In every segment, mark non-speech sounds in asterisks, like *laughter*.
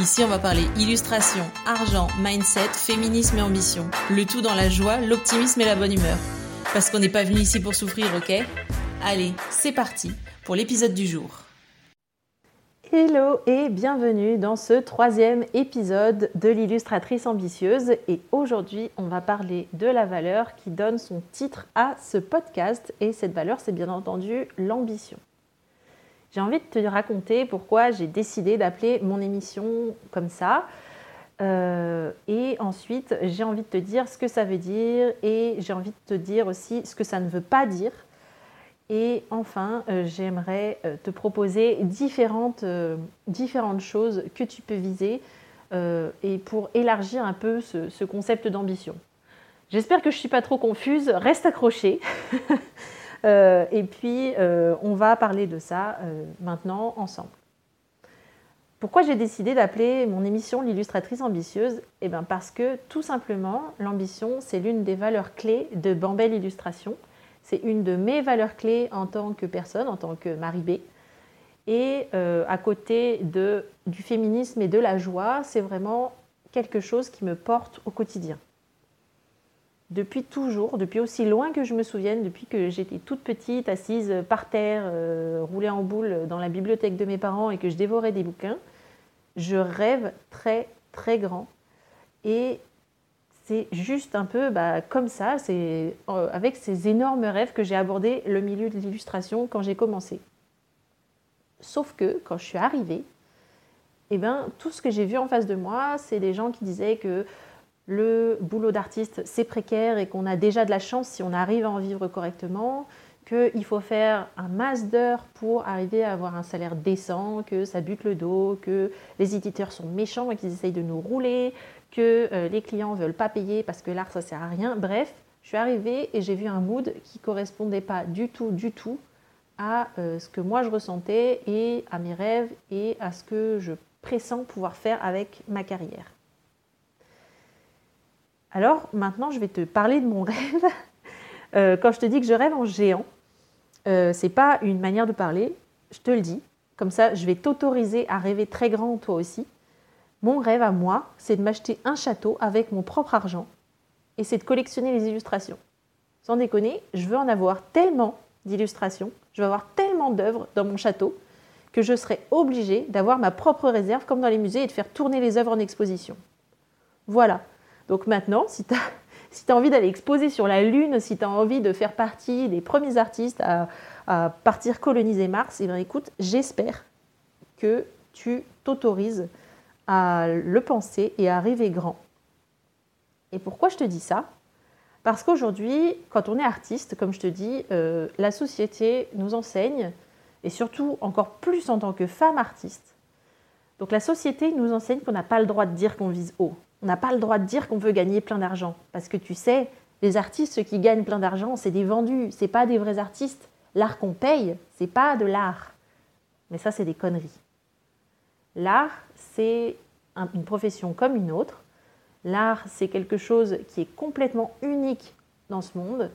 Ici, on va parler illustration, argent, mindset, féminisme et ambition. Le tout dans la joie, l'optimisme et la bonne humeur. Parce qu'on n'est pas venu ici pour souffrir, ok? Allez, c'est parti pour l'épisode du jour. Hello et bienvenue dans ce troisième épisode de l'illustratrice ambitieuse. Et aujourd'hui, on va parler de la valeur qui donne son titre à ce podcast. Et cette valeur, c'est bien entendu l'ambition j'ai envie de te raconter pourquoi j'ai décidé d'appeler mon émission comme ça. Euh, et ensuite, j'ai envie de te dire ce que ça veut dire et j'ai envie de te dire aussi ce que ça ne veut pas dire. Et enfin, euh, j'aimerais euh, te proposer différentes, différentes choses que tu peux viser et pour élargir un peu ce, ce concept d'ambition. J'espère que je ne suis pas trop confuse. Reste accroché. *laughs* Euh, et puis, euh, on va parler de ça euh, maintenant ensemble. Pourquoi j'ai décidé d'appeler mon émission l'illustratrice ambitieuse? Eh bien parce que tout simplement, l'ambition, c'est l'une des valeurs clés de Bambel Illustration. C'est une de mes valeurs clés en tant que personne, en tant que Marie B. Et à côté du féminisme et de la joie, c'est vraiment quelque chose qui me porte au quotidien depuis toujours, depuis aussi loin que je me souvienne, depuis que j'étais toute petite, assise par terre, euh, roulée en boule dans la bibliothèque de mes parents et que je dévorais des bouquins, je rêve très très grand. Et c'est juste un peu bah, comme ça, c'est euh, avec ces énormes rêves que j'ai abordé le milieu de l'illustration quand j'ai commencé. Sauf que quand je suis arrivée, eh ben, tout ce que j'ai vu en face de moi, c'est des gens qui disaient que le boulot d'artiste, c'est précaire et qu'on a déjà de la chance si on arrive à en vivre correctement, qu'il faut faire un masse d'heures pour arriver à avoir un salaire décent, que ça bute le dos, que les éditeurs sont méchants et qu'ils essayent de nous rouler, que euh, les clients ne veulent pas payer parce que l'art, ça sert à rien. Bref, je suis arrivée et j'ai vu un mood qui ne correspondait pas du tout, du tout à euh, ce que moi je ressentais et à mes rêves et à ce que je pressens pouvoir faire avec ma carrière. Alors maintenant, je vais te parler de mon *laughs* rêve. Euh, quand je te dis que je rêve en géant, euh, ce n'est pas une manière de parler, je te le dis. Comme ça, je vais t'autoriser à rêver très grand toi aussi. Mon rêve à moi, c'est de m'acheter un château avec mon propre argent et c'est de collectionner les illustrations. Sans déconner, je veux en avoir tellement d'illustrations, je veux avoir tellement d'œuvres dans mon château que je serai obligée d'avoir ma propre réserve comme dans les musées et de faire tourner les œuvres en exposition. Voilà, donc maintenant, si tu as, *laughs* envie d'aller exposer sur la Lune, si tu as envie de faire partie des premiers artistes à, partir coloniser Mars, eh bien écoute, j'espère que tu t'autorises à le penser et à rêver grand. Et pourquoi je te dis ça? Parce qu'aujourd'hui, quand on est artiste, comme je te dis, euh, la société nous enseigne, et surtout encore plus en tant que femme artiste, donc la société nous enseigne qu'on n'a pas le droit de dire qu'on vise haut. On n'a pas le droit de dire qu'on veut gagner plein d'argent. Parce que tu sais, les artistes, ceux qui gagnent plein d'argent, c'est des vendus, c'est pas des vrais artistes. L'art qu'on paye, c'est pas de l'art. Mais ça, c'est des conneries. L'art, c'est une profession comme une autre. L'art, c'est quelque chose qui est complètement unique dans ce monde.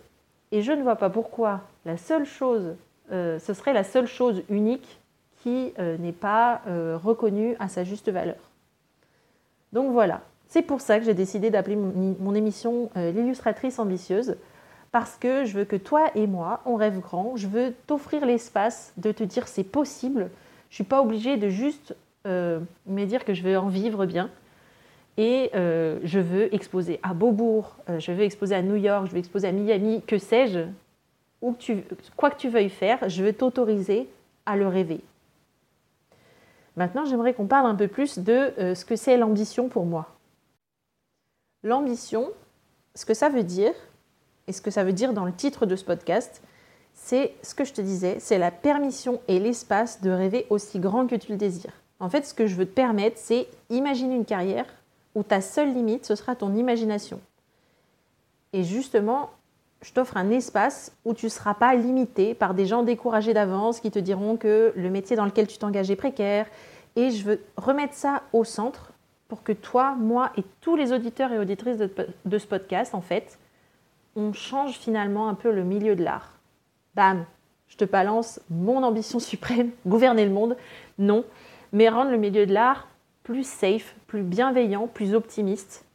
Et je ne vois pas pourquoi la seule chose, euh, ce serait la seule chose unique qui euh, n'est pas euh, reconnue à sa juste valeur. Donc voilà, c'est pour ça que j'ai décidé d'appeler mon, émission euh, l'illustratrice ambitieuse, parce que je veux que toi et moi, on rêve grand, je veux t'offrir l'espace de te dire c'est possible, je ne suis pas obligée de juste euh, me dire que je veux en vivre bien, et euh, je veux exposer à Beaubourg, je veux exposer à New York, je veux exposer à Miami, que sais-je, quoi que tu veuilles faire, je veux t'autoriser à le rêver. Maintenant, j'aimerais qu'on parle un peu plus de ce que c'est l'ambition pour moi. L'ambition, ce que ça veut dire, et ce que ça veut dire dans le titre de ce podcast, c'est ce que je te disais, c'est la permission et l'espace de rêver aussi grand que tu le désires. En fait, ce que je veux te permettre, c'est imaginer une carrière où ta seule limite, ce sera ton imagination. Et justement, je t'offre un espace où tu ne seras pas limité par des gens découragés d'avance qui te diront que le métier dans lequel tu t'engages est précaire. Et je veux remettre ça au centre pour que toi, moi et tous les auditeurs et auditrices de, ce podcast, en fait, on change finalement un peu le milieu de l'art. Bam, je te balance mon ambition *laughs* suprême, gouverner le monde. Non, mais rendre le milieu de l'art plus safe, plus bienveillant, plus optimiste.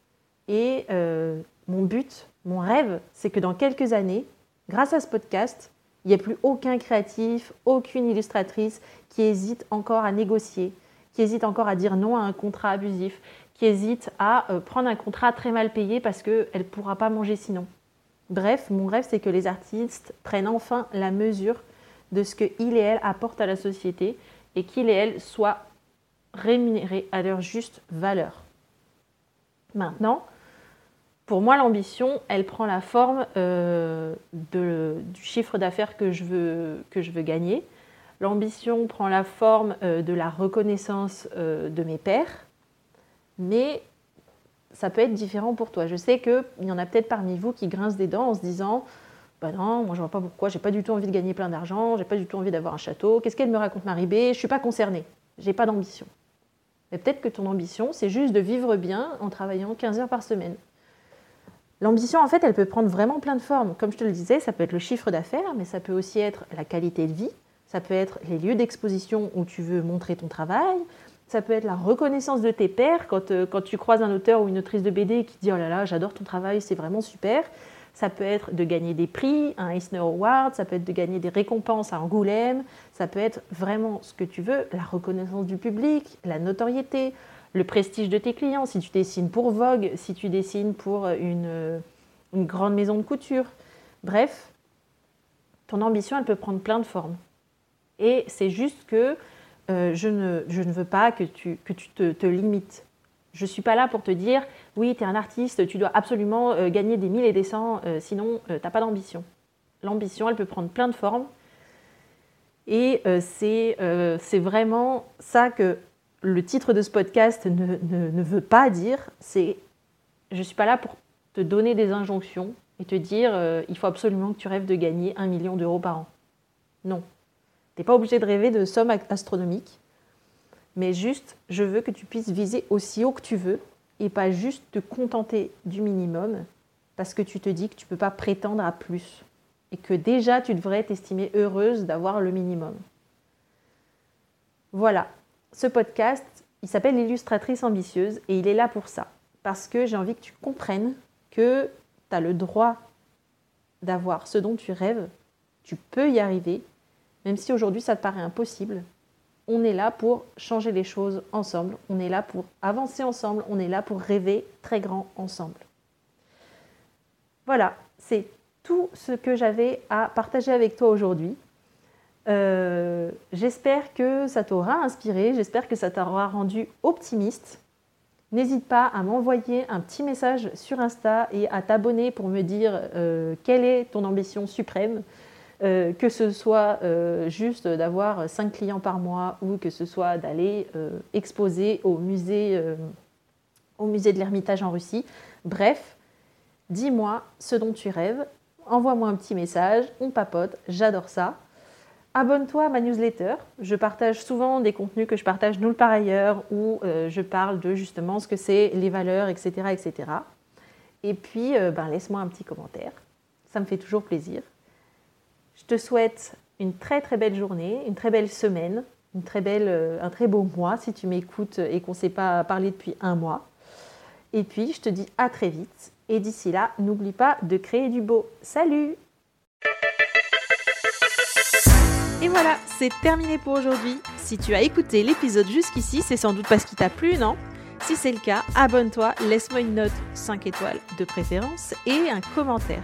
Et euh, mon but, mon rêve, c'est que dans quelques années, grâce à ce podcast, il n'y ait plus aucun créatif, aucune illustratrice qui hésite encore à négocier, qui hésite encore à dire non à un contrat abusif, qui hésite à euh, prendre un contrat très mal payé parce qu'elle ne pourra pas manger sinon. Bref, mon rêve, c'est que les artistes prennent enfin la mesure de ce qu'ils et elles apportent à la société et qu'ils et elles soient rémunérés à leur juste valeur. Maintenant, pour moi, l'ambition, elle prend la forme euh, du chiffre d'affaires que je veux gagner. L'ambition prend la forme euh, de la reconnaissance euh, de mes pairs, mais ça peut être différent pour toi. Je sais qu'il y en a peut-être parmi vous qui grincent des dents en se disant bah non, moi je vois pas pourquoi, j'ai pas du tout envie de gagner plein d'argent, j'ai pas du tout envie d'avoir un château, qu'est-ce qu'elle me raconte Marie B Je suis pas concernée, j'ai pas d'ambition. Mais peut-être que ton ambition, c'est juste de vivre bien en travaillant 15 heures par semaine. L'ambition, en fait, elle peut prendre vraiment plein de formes. Comme je te le disais, ça peut être le chiffre d'affaires, mais ça peut aussi être la qualité de vie, ça peut être les lieux d'exposition où tu veux montrer ton travail, ça peut être la reconnaissance de tes pairs quand, euh, quand tu croises un auteur ou une autrice de BD qui dit Oh là là, j'adore ton travail, c'est vraiment super. Ça peut être de gagner des prix, un Eisner Award, ça peut être de gagner des récompenses à Angoulême, ça peut être vraiment ce que tu veux, la reconnaissance du public, la notoriété, le prestige de tes clients, si tu dessines pour Vogue, si tu dessines pour une, une grande maison de couture. Bref, ton ambition, elle peut prendre plein de formes. Et c'est juste que euh, je, ne, je, ne, veux pas que tu, que tu te, te limites. Je ne suis pas là pour te dire, oui, tu es un artiste, tu dois absolument euh, gagner des mille et des cents, euh, sinon tu n'as pas d'ambition. L'ambition, elle peut prendre plein de formes. Et c'est vraiment ça que le titre de ce podcast ne, ne veut pas dire. C'est, je ne suis pas là pour te donner des injonctions et te dire, il faut absolument que tu rêves de gagner un million d'euros par an. Non, n'es pas obligé de rêver de sommes astronomiques, mais juste, je veux que tu puisses viser aussi haut que tu veux et pas juste te contenter du minimum parce que tu te dis que tu ne peux pas prétendre à plus et que déjà tu devrais t'estimer heureuse d'avoir le minimum. Voilà, ce podcast, il s'appelle l'illustratrice ambitieuse et il est là pour ça. Parce que j'ai envie que tu comprennes que tu as le droit d'avoir ce dont tu rêves, tu peux y arriver même si aujourd'hui ça te paraît impossible, on est là pour changer les choses ensemble, on est là pour avancer ensemble, on est là pour rêver très grand ensemble. Voilà, c'est tout ce que j'avais à partager avec toi aujourd'hui. Euh, j'espère que ça t'aura inspiré, j'espère que ça t'aura rendu optimiste. N'hésite pas à m'envoyer un petit message sur Insta et à t'abonner pour me dire euh, quelle est ton ambition suprême. Euh, que ce soit euh, juste d'avoir 5 clients par mois ou que ce soit d'aller euh, exposer au musée, au musée de l'Ermitage en Russie. Bref, dis-moi ce dont tu rêves, envoie-moi un petit message, on papote, j'adore ça. Abonne-toi à ma newsletter. Je partage souvent des contenus que je partage nulle part ailleurs où je parle de justement ce que c'est les valeurs, etc. etc. Et puis, ben, laisse-moi un petit commentaire. Ça me fait toujours plaisir. Je te souhaite une très très belle journée, une très belle semaine, une très belle, euh, un très beau mois si tu m'écoutes et qu'on ne s'est pas parlé depuis un mois. Et puis, je te dis à très vite. Et d'ici là, n'oublie pas de créer du beau. Salut Et voilà, c'est terminé pour aujourd'hui. Si tu as écouté l'épisode jusqu'ici, c'est sans doute parce qu'il t'a plu, non? Si c'est le cas, abonne-toi, laisse-moi une note 5 étoiles de préférence et un commentaire.